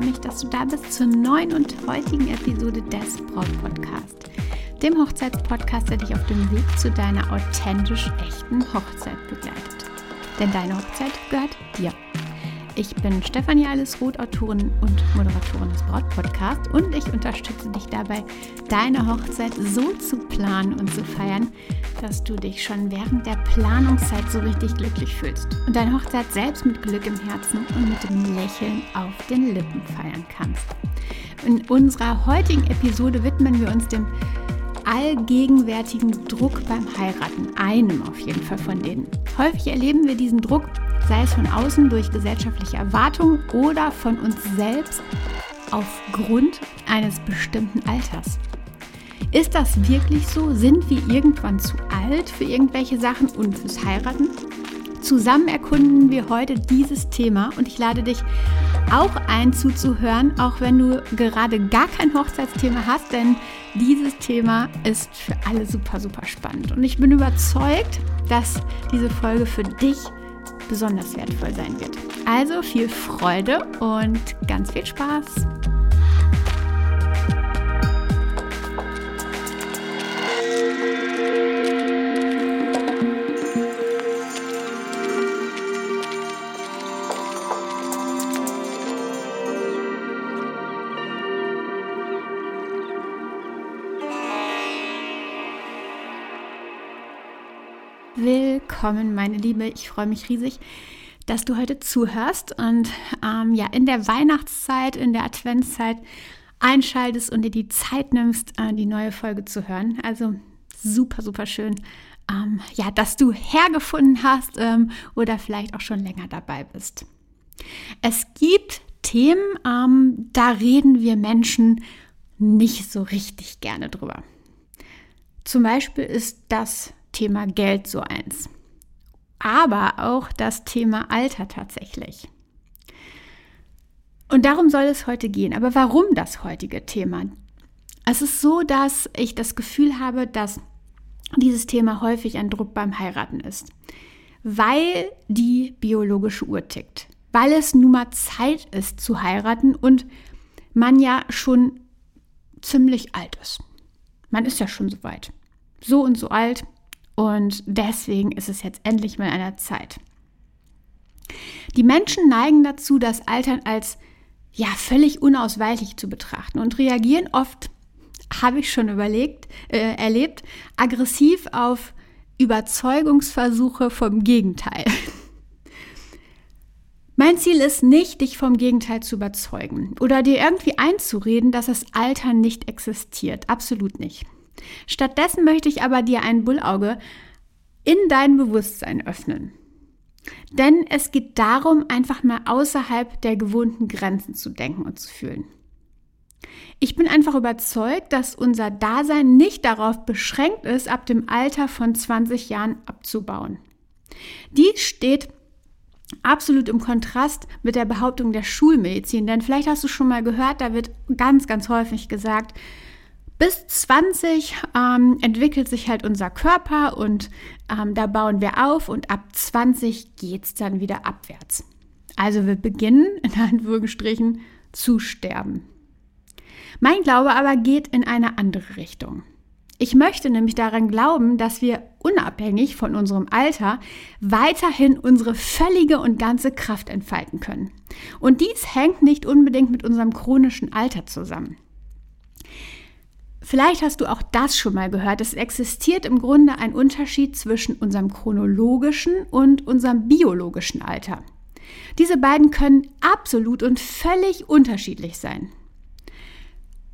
dass du da bist zur neuen und heutigen Episode des Braut Podcast, dem Hochzeitspodcast, der dich auf dem Weg zu deiner authentisch echten Hochzeit begleitet. Denn deine Hochzeit gehört dir. Ich bin Stefanie Allesroth, Autorin und Moderatorin des Braut-Podcasts und ich unterstütze dich dabei, deine Hochzeit so zu planen und zu feiern, dass du dich schon während der Planungszeit so richtig glücklich fühlst und deine Hochzeit selbst mit Glück im Herzen und mit dem Lächeln auf den Lippen feiern kannst. In unserer heutigen Episode widmen wir uns dem allgegenwärtigen Druck beim Heiraten, einem auf jeden Fall von denen. Häufig erleben wir diesen Druck sei es von außen durch gesellschaftliche Erwartungen oder von uns selbst aufgrund eines bestimmten Alters. Ist das wirklich so? Sind wir irgendwann zu alt für irgendwelche Sachen und fürs Heiraten? Zusammen erkunden wir heute dieses Thema und ich lade dich auch ein zuzuhören, auch wenn du gerade gar kein Hochzeitsthema hast, denn dieses Thema ist für alle super, super spannend. Und ich bin überzeugt, dass diese Folge für dich besonders wertvoll sein wird. Also viel Freude und ganz viel Spaß! Willkommen, meine Liebe. Ich freue mich riesig, dass du heute zuhörst und ähm, ja in der Weihnachtszeit, in der Adventszeit einschaltest und dir die Zeit nimmst, äh, die neue Folge zu hören. Also super, super schön, ähm, ja, dass du hergefunden hast ähm, oder vielleicht auch schon länger dabei bist. Es gibt Themen, ähm, da reden wir Menschen nicht so richtig gerne drüber. Zum Beispiel ist das Thema Geld so eins. Aber auch das Thema Alter tatsächlich. Und darum soll es heute gehen. Aber warum das heutige Thema? Es ist so, dass ich das Gefühl habe, dass dieses Thema häufig ein Druck beim Heiraten ist, weil die biologische Uhr tickt, weil es nun mal Zeit ist zu heiraten und man ja schon ziemlich alt ist. Man ist ja schon so weit. So und so alt, und deswegen ist es jetzt endlich mal an der Zeit. Die Menschen neigen dazu, das Altern als ja völlig unausweichlich zu betrachten und reagieren oft, habe ich schon überlegt, äh, erlebt, aggressiv auf Überzeugungsversuche vom Gegenteil. Mein Ziel ist nicht, dich vom Gegenteil zu überzeugen oder dir irgendwie einzureden, dass das Altern nicht existiert. Absolut nicht. Stattdessen möchte ich aber dir ein Bullauge in dein Bewusstsein öffnen. Denn es geht darum, einfach mal außerhalb der gewohnten Grenzen zu denken und zu fühlen. Ich bin einfach überzeugt, dass unser Dasein nicht darauf beschränkt ist, ab dem Alter von 20 Jahren abzubauen. Dies steht absolut im Kontrast mit der Behauptung der Schulmedizin, denn vielleicht hast du schon mal gehört, da wird ganz, ganz häufig gesagt, bis 20 ähm, entwickelt sich halt unser Körper und ähm, da bauen wir auf und ab 20 geht es dann wieder abwärts. Also wir beginnen in Anführungsstrichen zu sterben. Mein Glaube aber geht in eine andere Richtung. Ich möchte nämlich daran glauben, dass wir unabhängig von unserem Alter weiterhin unsere völlige und ganze Kraft entfalten können. Und dies hängt nicht unbedingt mit unserem chronischen Alter zusammen. Vielleicht hast du auch das schon mal gehört. Es existiert im Grunde ein Unterschied zwischen unserem chronologischen und unserem biologischen Alter. Diese beiden können absolut und völlig unterschiedlich sein.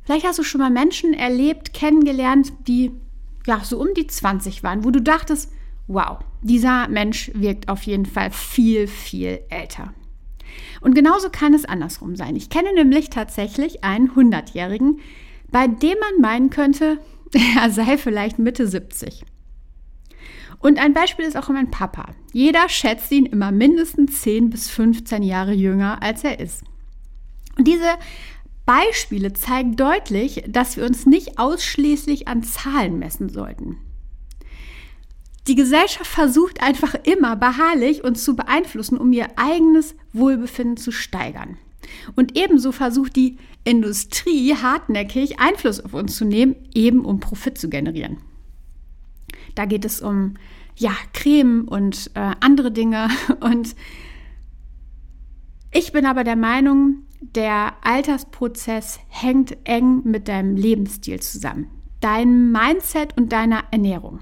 Vielleicht hast du schon mal Menschen erlebt, kennengelernt, die ja so um die 20 waren, wo du dachtest, wow, dieser Mensch wirkt auf jeden Fall viel, viel älter. Und genauso kann es andersrum sein. Ich kenne nämlich tatsächlich einen 100-Jährigen, bei dem man meinen könnte, er sei vielleicht Mitte 70. Und ein Beispiel ist auch mein Papa. Jeder schätzt ihn immer mindestens 10 bis 15 Jahre jünger, als er ist. Und diese Beispiele zeigen deutlich, dass wir uns nicht ausschließlich an Zahlen messen sollten. Die Gesellschaft versucht einfach immer beharrlich uns zu beeinflussen, um ihr eigenes Wohlbefinden zu steigern. Und ebenso versucht die Industrie hartnäckig Einfluss auf uns zu nehmen, eben um Profit zu generieren. Da geht es um ja, Creme und äh, andere Dinge. Und ich bin aber der Meinung, der Altersprozess hängt eng mit deinem Lebensstil zusammen, deinem Mindset und deiner Ernährung.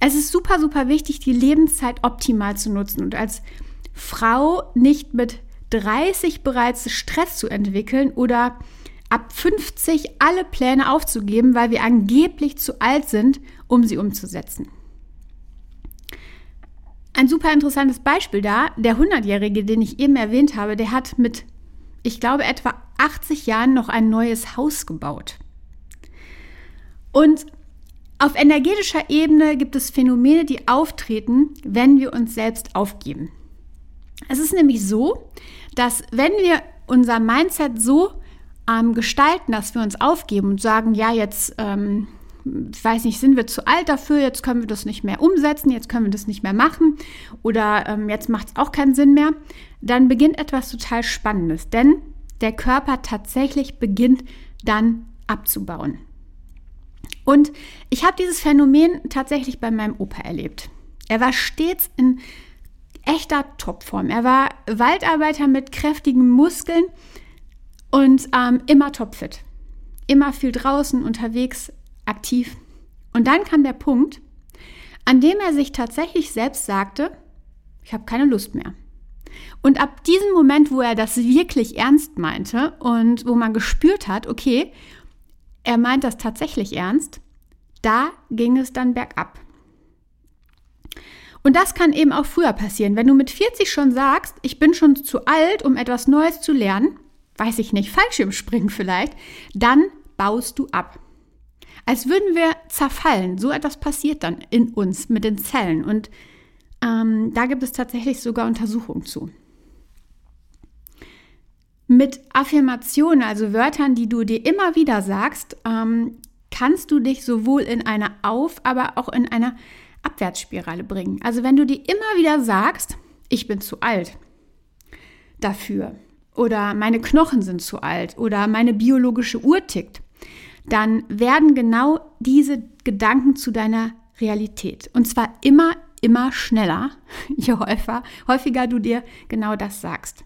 Es ist super, super wichtig, die Lebenszeit optimal zu nutzen und als Frau nicht mit 30 bereits Stress zu entwickeln oder ab 50 alle Pläne aufzugeben, weil wir angeblich zu alt sind, um sie umzusetzen. Ein super interessantes Beispiel da, der 100-Jährige, den ich eben erwähnt habe, der hat mit, ich glaube, etwa 80 Jahren noch ein neues Haus gebaut. Und auf energetischer Ebene gibt es Phänomene, die auftreten, wenn wir uns selbst aufgeben. Es ist nämlich so, dass wenn wir unser Mindset so ähm, gestalten, dass wir uns aufgeben und sagen, ja, jetzt, ähm, ich weiß nicht, sind wir zu alt dafür, jetzt können wir das nicht mehr umsetzen, jetzt können wir das nicht mehr machen oder ähm, jetzt macht es auch keinen Sinn mehr, dann beginnt etwas total Spannendes, denn der Körper tatsächlich beginnt dann abzubauen. Und ich habe dieses Phänomen tatsächlich bei meinem Opa erlebt. Er war stets in echter Topform. Er war Waldarbeiter mit kräftigen Muskeln und ähm, immer topfit. Immer viel draußen, unterwegs, aktiv. Und dann kam der Punkt, an dem er sich tatsächlich selbst sagte, ich habe keine Lust mehr. Und ab diesem Moment, wo er das wirklich ernst meinte und wo man gespürt hat, okay, er meint das tatsächlich ernst, da ging es dann bergab. Und das kann eben auch früher passieren. Wenn du mit 40 schon sagst, ich bin schon zu alt, um etwas Neues zu lernen, weiß ich nicht, Fallschirmspringen vielleicht, dann baust du ab. Als würden wir zerfallen. So etwas passiert dann in uns mit den Zellen. Und ähm, da gibt es tatsächlich sogar Untersuchungen zu. Mit Affirmationen, also Wörtern, die du dir immer wieder sagst, ähm, kannst du dich sowohl in einer Auf-, aber auch in einer Abwärtsspirale bringen. Also wenn du dir immer wieder sagst, ich bin zu alt dafür oder meine Knochen sind zu alt oder meine biologische Uhr tickt, dann werden genau diese Gedanken zu deiner Realität. Und zwar immer, immer schneller, je häufiger, häufiger du dir genau das sagst.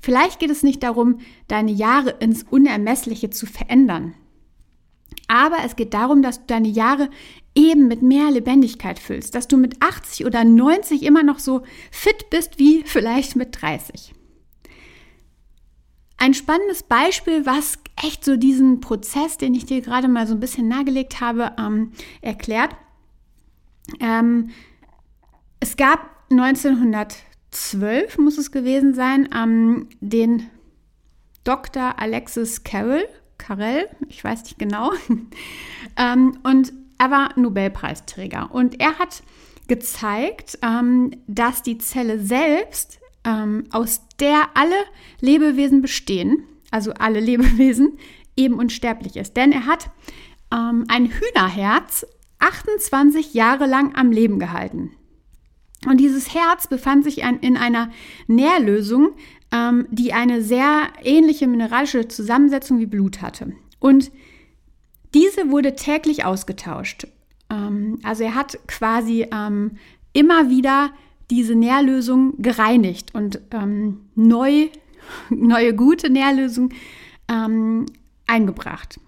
Vielleicht geht es nicht darum, deine Jahre ins Unermessliche zu verändern. Aber es geht darum, dass du deine Jahre eben mit mehr Lebendigkeit füllst, dass du mit 80 oder 90 immer noch so fit bist wie vielleicht mit 30. Ein spannendes Beispiel, was echt so diesen Prozess, den ich dir gerade mal so ein bisschen nahegelegt habe, ähm, erklärt. Ähm, es gab 1912, muss es gewesen sein, ähm, den Dr. Alexis Carroll, Carell, ich weiß nicht genau, ähm, und er war Nobelpreisträger und er hat gezeigt, ähm, dass die Zelle selbst, ähm, aus der alle Lebewesen bestehen, also alle Lebewesen, eben unsterblich ist. Denn er hat ähm, ein Hühnerherz 28 Jahre lang am Leben gehalten. Und dieses Herz befand sich in einer Nährlösung, ähm, die eine sehr ähnliche mineralische Zusammensetzung wie Blut hatte. Und diese wurde täglich ausgetauscht. Ähm, also er hat quasi ähm, immer wieder diese Nährlösung gereinigt und ähm, neu, neue gute Nährlösung ähm, eingebracht.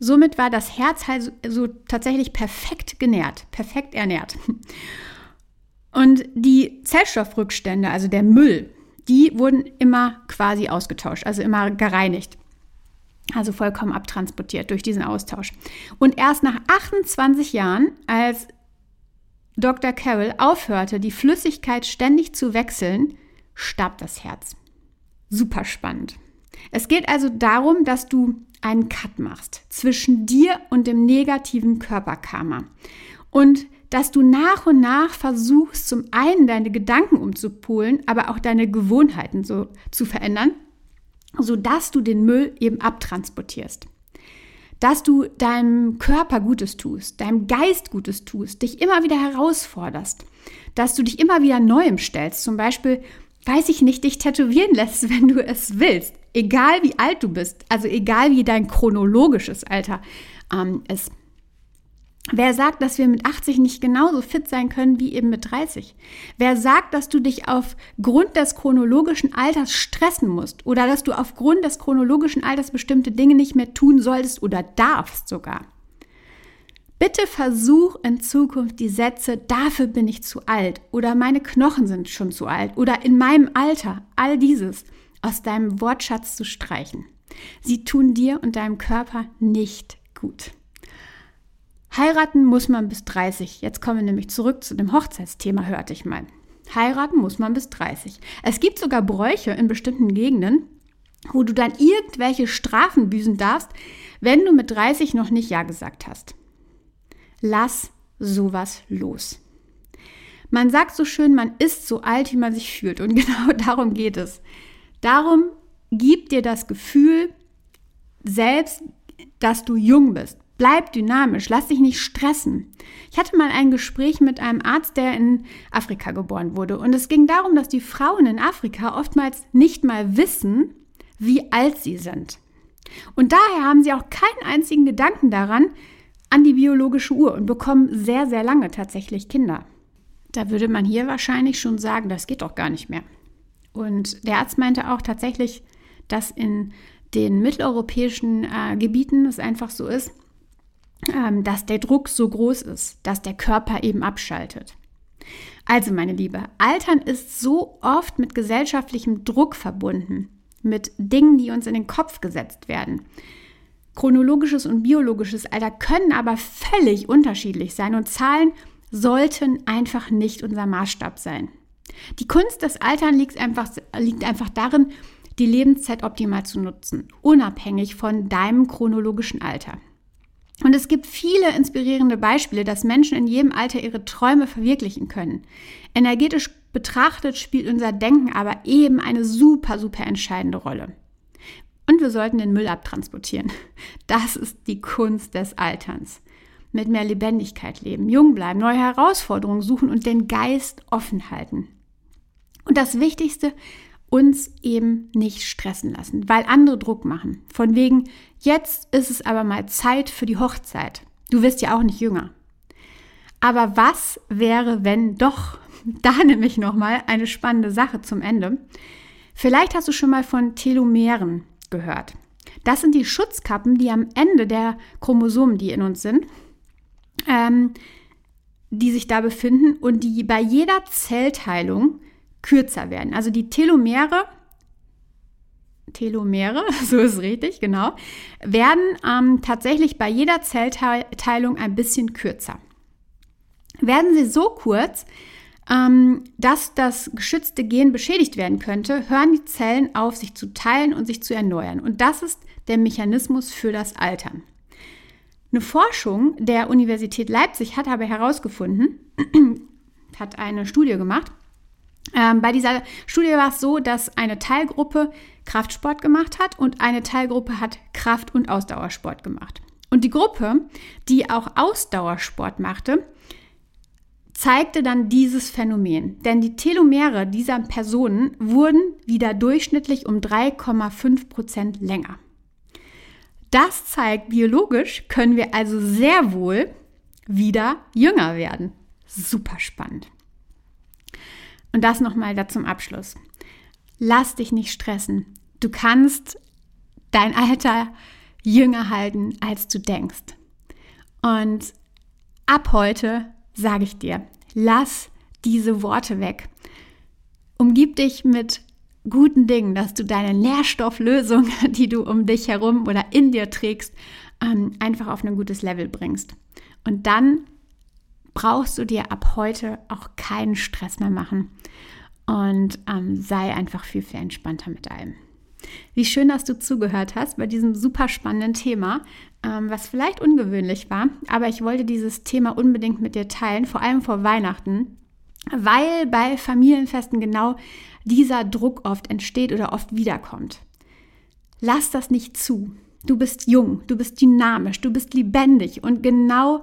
Somit war das Herz halt so, so tatsächlich perfekt genährt, perfekt ernährt. Und die Zellstoffrückstände, also der Müll, die wurden immer quasi ausgetauscht, also immer gereinigt. Also vollkommen abtransportiert durch diesen Austausch. Und erst nach 28 Jahren, als Dr. Carroll aufhörte, die Flüssigkeit ständig zu wechseln, starb das Herz. Super spannend. Es geht also darum, dass du einen Cut machst zwischen dir und dem negativen Körperkarma. Und dass du nach und nach versuchst, zum einen deine Gedanken umzupolen, aber auch deine Gewohnheiten so zu verändern, sodass du den Müll eben abtransportierst. Dass du deinem Körper Gutes tust, deinem Geist Gutes tust, dich immer wieder herausforderst, dass du dich immer wieder Neuem stellst. Zum Beispiel, weiß ich nicht, dich tätowieren lässt, wenn du es willst. Egal wie alt du bist, also egal wie dein chronologisches Alter ähm, ist. Wer sagt, dass wir mit 80 nicht genauso fit sein können wie eben mit 30? Wer sagt, dass du dich aufgrund des chronologischen Alters stressen musst oder dass du aufgrund des chronologischen Alters bestimmte Dinge nicht mehr tun solltest oder darfst sogar? Bitte versuch in Zukunft die Sätze, dafür bin ich zu alt oder meine Knochen sind schon zu alt oder in meinem Alter, all dieses aus deinem Wortschatz zu streichen. Sie tun dir und deinem Körper nicht gut. Heiraten muss man bis 30. Jetzt kommen wir nämlich zurück zu dem Hochzeitsthema, hörte ich mal. Heiraten muss man bis 30. Es gibt sogar Bräuche in bestimmten Gegenden, wo du dann irgendwelche Strafen büßen darfst, wenn du mit 30 noch nicht Ja gesagt hast. Lass sowas los. Man sagt so schön, man ist so alt, wie man sich fühlt. Und genau darum geht es. Darum gib dir das Gefühl selbst, dass du jung bist. Bleib dynamisch, lass dich nicht stressen. Ich hatte mal ein Gespräch mit einem Arzt, der in Afrika geboren wurde. Und es ging darum, dass die Frauen in Afrika oftmals nicht mal wissen, wie alt sie sind. Und daher haben sie auch keinen einzigen Gedanken daran, an die biologische Uhr und bekommen sehr, sehr lange tatsächlich Kinder. Da würde man hier wahrscheinlich schon sagen, das geht doch gar nicht mehr. Und der Arzt meinte auch tatsächlich, dass in den mitteleuropäischen äh, Gebieten es einfach so ist, dass der Druck so groß ist, dass der Körper eben abschaltet. Also, meine Liebe, Altern ist so oft mit gesellschaftlichem Druck verbunden, mit Dingen, die uns in den Kopf gesetzt werden. Chronologisches und biologisches Alter können aber völlig unterschiedlich sein und Zahlen sollten einfach nicht unser Maßstab sein. Die Kunst des Altern liegt einfach, liegt einfach darin, die Lebenszeit optimal zu nutzen, unabhängig von deinem chronologischen Alter. Und es gibt viele inspirierende Beispiele, dass Menschen in jedem Alter ihre Träume verwirklichen können. Energetisch betrachtet spielt unser Denken aber eben eine super, super entscheidende Rolle. Und wir sollten den Müll abtransportieren. Das ist die Kunst des Alterns. Mit mehr Lebendigkeit leben, jung bleiben, neue Herausforderungen suchen und den Geist offen halten. Und das Wichtigste, uns eben nicht stressen lassen, weil andere Druck machen. Von wegen, jetzt ist es aber mal Zeit für die Hochzeit. Du wirst ja auch nicht jünger. Aber was wäre, wenn doch? Da nämlich nochmal eine spannende Sache zum Ende. Vielleicht hast du schon mal von Telomeren gehört. Das sind die Schutzkappen, die am Ende der Chromosomen, die in uns sind, ähm, die sich da befinden und die bei jeder Zellteilung kürzer werden. Also die Telomere, Telomere, so ist richtig, genau, werden ähm, tatsächlich bei jeder Zellteilung ein bisschen kürzer. Werden sie so kurz, ähm, dass das geschützte Gen beschädigt werden könnte, hören die Zellen auf, sich zu teilen und sich zu erneuern. Und das ist der Mechanismus für das Altern. Eine Forschung der Universität Leipzig hat aber herausgefunden, hat eine Studie gemacht, ähm, bei dieser Studie war es so, dass eine Teilgruppe Kraftsport gemacht hat und eine Teilgruppe hat Kraft- und Ausdauersport gemacht. Und die Gruppe, die auch Ausdauersport machte, zeigte dann dieses Phänomen. Denn die Telomere dieser Personen wurden wieder durchschnittlich um 3,5 Prozent länger. Das zeigt, biologisch können wir also sehr wohl wieder jünger werden. Super spannend. Und das nochmal da zum Abschluss. Lass dich nicht stressen. Du kannst dein Alter jünger halten, als du denkst. Und ab heute sage ich dir, lass diese Worte weg. Umgib dich mit guten Dingen, dass du deine Nährstofflösung, die du um dich herum oder in dir trägst, ähm, einfach auf ein gutes Level bringst. Und dann brauchst du dir ab heute auch keinen Stress mehr machen und ähm, sei einfach viel, viel entspannter mit allem. Wie schön, dass du zugehört hast bei diesem super spannenden Thema, ähm, was vielleicht ungewöhnlich war, aber ich wollte dieses Thema unbedingt mit dir teilen, vor allem vor Weihnachten, weil bei Familienfesten genau dieser Druck oft entsteht oder oft wiederkommt. Lass das nicht zu. Du bist jung, du bist dynamisch, du bist lebendig und genau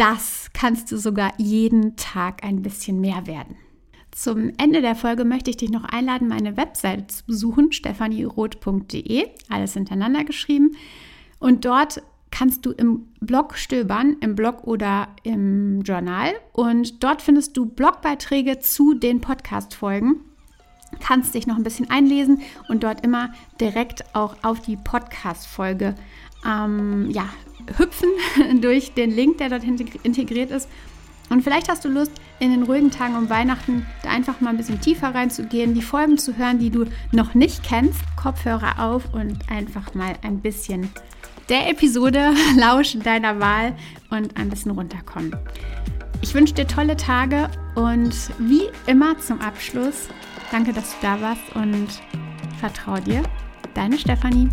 das kannst du sogar jeden Tag ein bisschen mehr werden. Zum Ende der Folge möchte ich dich noch einladen, meine Webseite zu besuchen, stephanieroth.de, alles hintereinander geschrieben. Und dort kannst du im Blog stöbern, im Blog oder im Journal. Und dort findest du Blogbeiträge zu den Podcast-Folgen. Kannst dich noch ein bisschen einlesen und dort immer direkt auch auf die Podcast-Folge ähm, ja, hüpfen durch den Link, der dort integriert ist. Und vielleicht hast du Lust, in den ruhigen Tagen um Weihnachten da einfach mal ein bisschen tiefer reinzugehen, die Folgen zu hören, die du noch nicht kennst, Kopfhörer auf und einfach mal ein bisschen der Episode lauschen deiner Wahl und ein bisschen runterkommen. Ich wünsche dir tolle Tage und wie immer zum Abschluss, danke, dass du da warst und vertraue dir. Deine Stefanie.